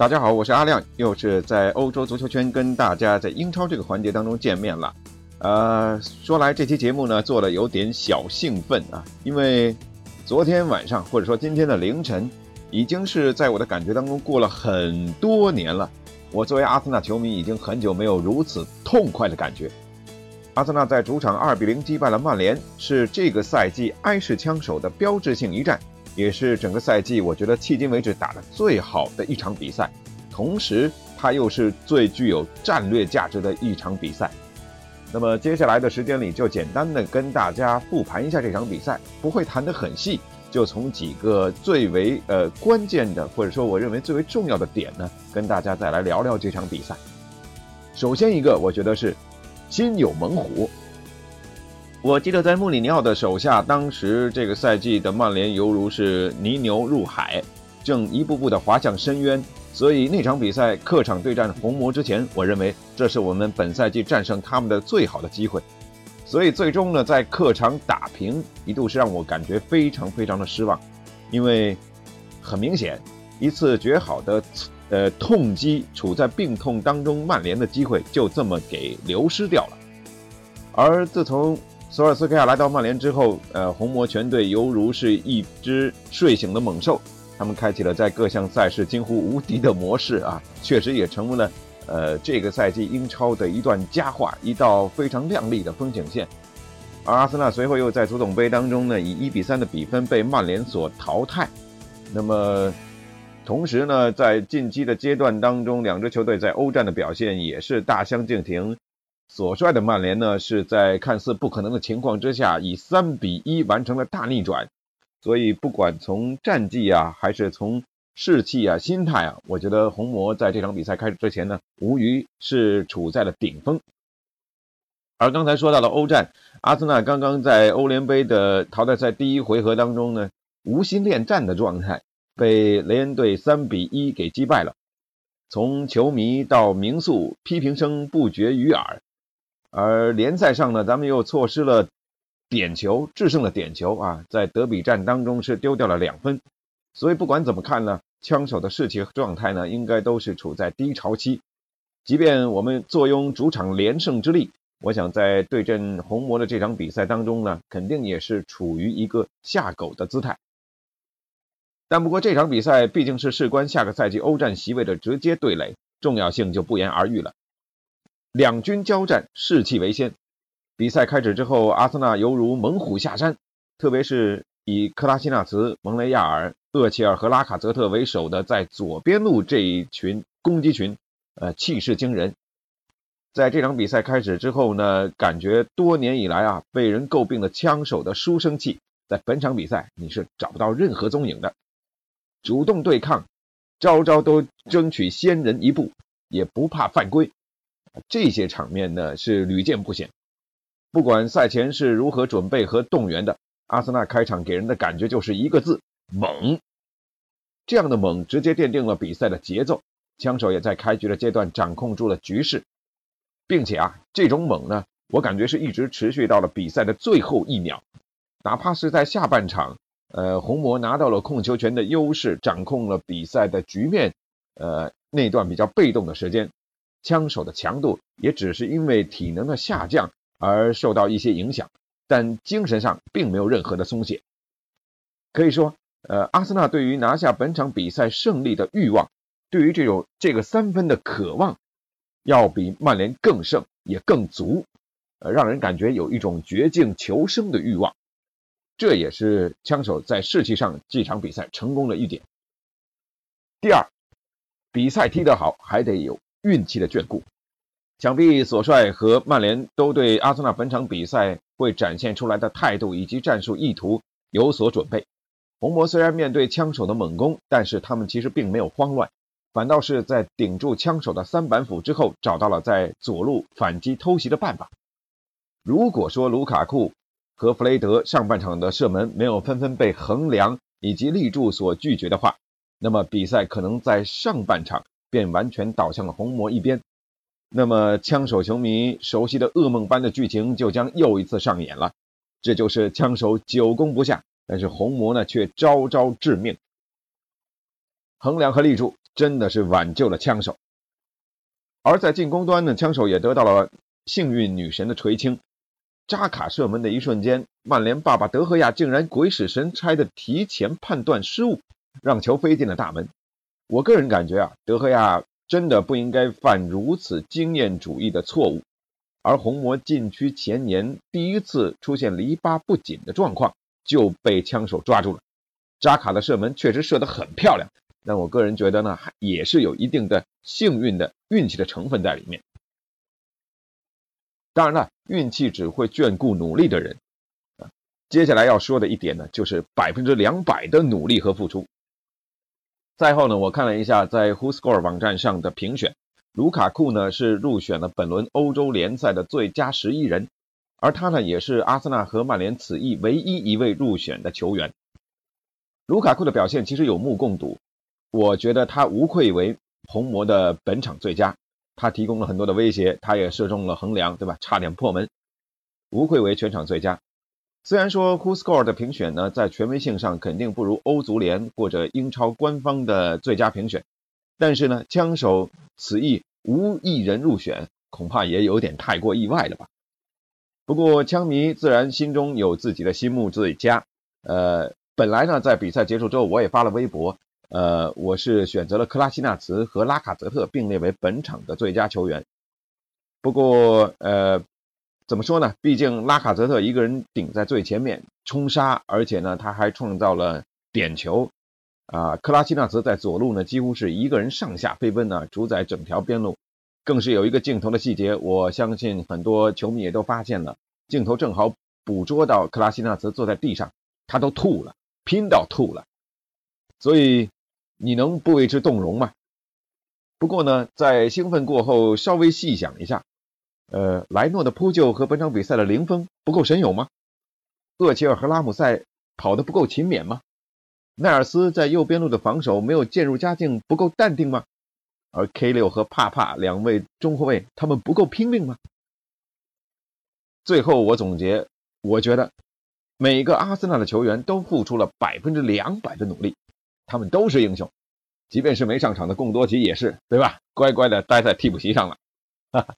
大家好，我是阿亮，又是在欧洲足球圈跟大家在英超这个环节当中见面了。呃，说来这期节目呢做的有点小兴奋啊，因为昨天晚上或者说今天的凌晨，已经是在我的感觉当中过了很多年了。我作为阿森纳球迷，已经很久没有如此痛快的感觉。阿森纳在主场二比零击败了曼联，是这个赛季埃式枪手的标志性一战。也是整个赛季，我觉得迄今为止打的最好的一场比赛，同时它又是最具有战略价值的一场比赛。那么接下来的时间里，就简单的跟大家复盘一下这场比赛，不会谈得很细，就从几个最为呃关键的，或者说我认为最为重要的点呢，跟大家再来聊聊这场比赛。首先一个，我觉得是心有猛虎。我记得在穆里尼奥的手下，当时这个赛季的曼联犹如是泥牛入海，正一步步的滑向深渊。所以那场比赛客场对战红魔之前，我认为这是我们本赛季战胜他们的最好的机会。所以最终呢，在客场打平，一度是让我感觉非常非常的失望，因为很明显，一次绝好的呃痛击，处在病痛当中曼联的机会就这么给流失掉了。而自从索尔斯克亚来到曼联之后，呃，红魔全队犹如是一只睡醒的猛兽，他们开启了在各项赛事几乎无敌的模式啊，确实也成为了呃这个赛季英超的一段佳话，一道非常亮丽的风景线。而阿森纳随后又在足总杯当中呢，以一比三的比分被曼联所淘汰。那么，同时呢，在晋级的阶段当中，两支球队在欧战的表现也是大相径庭。所率的曼联呢，是在看似不可能的情况之下，以三比一完成了大逆转。所以，不管从战绩啊，还是从士气啊、心态啊，我觉得红魔在这场比赛开始之前呢，无疑是处在了顶峰。而刚才说到了欧战，阿森纳刚刚在欧联杯的淘汰赛第一回合当中呢，无心恋战的状态，被雷恩队三比一给击败了。从球迷到名宿，批评声不绝于耳。而联赛上呢，咱们又错失了点球，制胜的点球啊，在德比战当中是丢掉了两分，所以不管怎么看呢，枪手的士气和状态呢，应该都是处在低潮期。即便我们坐拥主场连胜之力，我想在对阵红魔的这场比赛当中呢，肯定也是处于一个下狗的姿态。但不过这场比赛毕竟是事关下个赛季欧战席位的直接对垒，重要性就不言而喻了。两军交战，士气为先。比赛开始之后，阿森纳犹如猛虎下山，特别是以克拉西纳茨、蒙雷亚尔、厄齐尔和拉卡泽特为首的在左边路这一群攻击群，呃，气势惊人。在这场比赛开始之后呢，感觉多年以来啊被人诟病的枪手的书生气，在本场比赛你是找不到任何踪影的。主动对抗，招招都争取先人一步，也不怕犯规。这些场面呢是屡见不鲜。不管赛前是如何准备和动员的，阿森纳开场给人的感觉就是一个字：猛。这样的猛直接奠定了比赛的节奏，枪手也在开局的阶段掌控住了局势，并且啊，这种猛呢，我感觉是一直持续到了比赛的最后一秒。哪怕是在下半场，呃，红魔拿到了控球权的优势，掌控了比赛的局面，呃，那段比较被动的时间。枪手的强度也只是因为体能的下降而受到一些影响，但精神上并没有任何的松懈。可以说，呃，阿森纳对于拿下本场比赛胜利的欲望，对于这种这个三分的渴望，要比曼联更胜也更足，呃，让人感觉有一种绝境求生的欲望。这也是枪手在士气上这场比赛成功的一点。第二，比赛踢得好还得有。运气的眷顾，想必索帅和曼联都对阿森纳本场比赛会展现出来的态度以及战术意图有所准备。红魔虽然面对枪手的猛攻，但是他们其实并没有慌乱，反倒是在顶住枪手的三板斧之后，找到了在左路反击偷袭的办法。如果说卢卡库和弗雷德上半场的射门没有纷纷被横梁以及立柱所拒绝的话，那么比赛可能在上半场便完全倒向了红魔一边。那么枪手球迷熟悉的噩梦般的剧情就将又一次上演了。这就是枪手久攻不下，但是红魔呢却招招致命。横梁和立柱真的是挽救了枪手，而在进攻端呢，枪手也得到了幸运女神的垂青。扎卡射门的一瞬间，曼联爸爸德赫亚竟然鬼使神差的提前判断失误，让球飞进了大门。我个人感觉啊，德赫亚真的不应该犯如此经验主义的错误。而红魔禁区前年第一次出现篱笆不紧的状况，就被枪手抓住了。扎卡的射门确实射得很漂亮，但我个人觉得呢，也是有一定的幸运的运气的成分在里面。当然了，运气只会眷顾努力的人。接下来要说的一点呢，就是百分之两百的努力和付出。赛后呢，我看了一下在 WhoScore 网站上的评选，卢卡库呢是入选了本轮欧洲联赛的最佳十一人，而他呢也是阿森纳和曼联此役唯一一位入选的球员。卢卡库的表现其实有目共睹，我觉得他无愧为红魔的本场最佳。他提供了很多的威胁，他也射中了横梁，对吧？差点破门，无愧为全场最佳。虽然说 WhoScore 的评选呢，在权威性上肯定不如欧足联或者英超官方的最佳评选，但是呢，枪手此役无一人入选，恐怕也有点太过意外了吧。不过枪迷自然心中有自己的心目最佳。呃，本来呢，在比赛结束之后，我也发了微博。呃，我是选择了克拉西纳茨和拉卡泽特并列为本场的最佳球员。不过，呃，怎么说呢？毕竟拉卡泽特一个人顶在最前面冲杀，而且呢，他还创造了点球。啊，克拉西纳茨在左路呢，几乎是一个人上下飞奔呢，主宰整条边路。更是有一个镜头的细节，我相信很多球迷也都发现了，镜头正好捕捉到克拉西纳茨坐在地上，他都吐了，拼到吐了。所以。你能不为之动容吗？不过呢，在兴奋过后，稍微细想一下，呃，莱诺的扑救和本场比赛的零封不够神勇吗？厄齐尔和拉姆塞跑得不够勤勉吗？奈尔斯在右边路的防守没有渐入佳境，不够淡定吗？而 K 六和帕帕两位中后卫，他们不够拼命吗？最后我总结，我觉得每个阿森纳的球员都付出了百分之两百的努力。他们都是英雄，即便是没上场的贡多吉也是，对吧？乖乖的待在替补席上了。哈 哈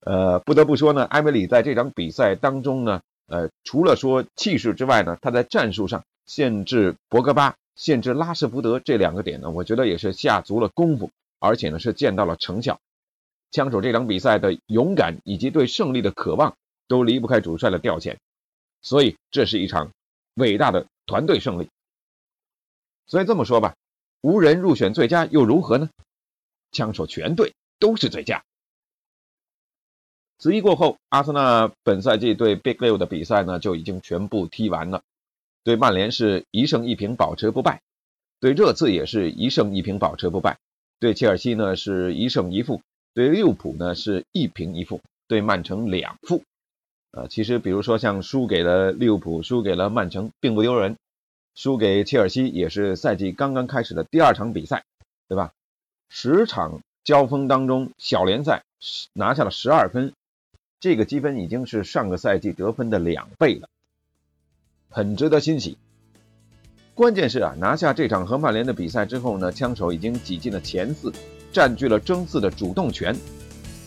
呃，不得不说呢，埃梅里在这场比赛当中呢，呃，除了说气势之外呢，他在战术上限制博格巴、限制拉什福德这两个点呢，我觉得也是下足了功夫，而且呢是见到了成效。枪手这场比赛的勇敢以及对胜利的渴望，都离不开主帅的调遣，所以这是一场伟大的团队胜利。所以这么说吧，无人入选最佳又如何呢？枪手全队都是最佳。此役过后，阿森纳本赛季对 Big 六的比赛呢就已经全部踢完了。对曼联是一胜一平保持不败，对热刺也是一胜一平保持不败，对切尔西呢是一胜一负，对利物浦呢是一平一负，对曼城两负。呃，其实比如说像输给了利物浦，输给了曼城，并不丢人。输给切尔西也是赛季刚刚开始的第二场比赛，对吧？十场交锋当中，小联赛拿下了十二分，这个积分已经是上个赛季得分的两倍了，很值得欣喜。关键是啊，拿下这场和曼联的比赛之后呢，枪手已经挤进了前四，占据了争四的主动权。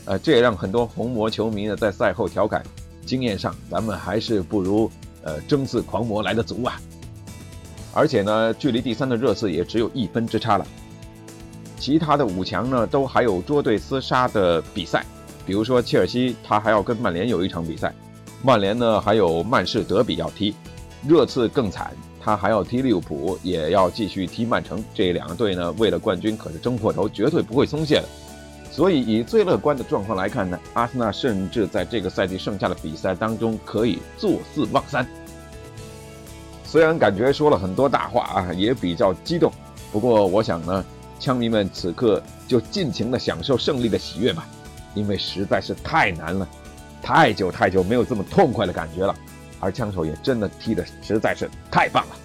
呃，这也让很多红魔球迷呢在赛后调侃：经验上咱们还是不如呃争四狂魔来的足啊。而且呢，距离第三的热刺也只有一分之差了。其他的五强呢，都还有捉对厮杀的比赛，比如说切尔西，他还要跟曼联有一场比赛；曼联呢，还有曼市德比要踢；热刺更惨，他还要踢利物浦，也要继续踢曼城。这两个队呢，为了冠军可是争破头，绝对不会松懈的。所以，以最乐观的状况来看呢，阿森纳甚至在这个赛季剩下的比赛当中，可以坐四望三。虽然感觉说了很多大话啊，也比较激动，不过我想呢，枪迷们此刻就尽情的享受胜利的喜悦吧，因为实在是太难了，太久太久没有这么痛快的感觉了，而枪手也真的踢得实在是太棒了。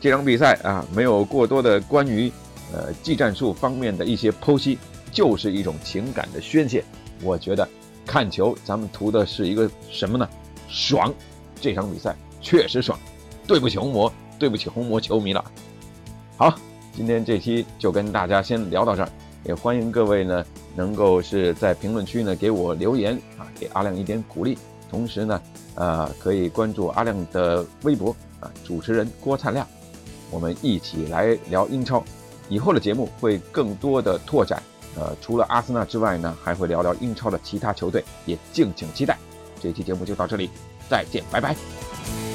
这场比赛啊，没有过多的关于呃技战术方面的一些剖析，就是一种情感的宣泄。我觉得看球咱们图的是一个什么呢？爽！这场比赛确实爽。对不起红魔，对不起红魔球迷了。好，今天这期就跟大家先聊到这儿，也欢迎各位呢能够是在评论区呢给我留言啊，给阿亮一点鼓励。同时呢，呃，可以关注阿亮的微博啊，主持人郭灿亮。我们一起来聊英超，以后的节目会更多的拓展，呃，除了阿森纳之外呢，还会聊聊英超的其他球队，也敬请期待。这期节目就到这里，再见，拜拜。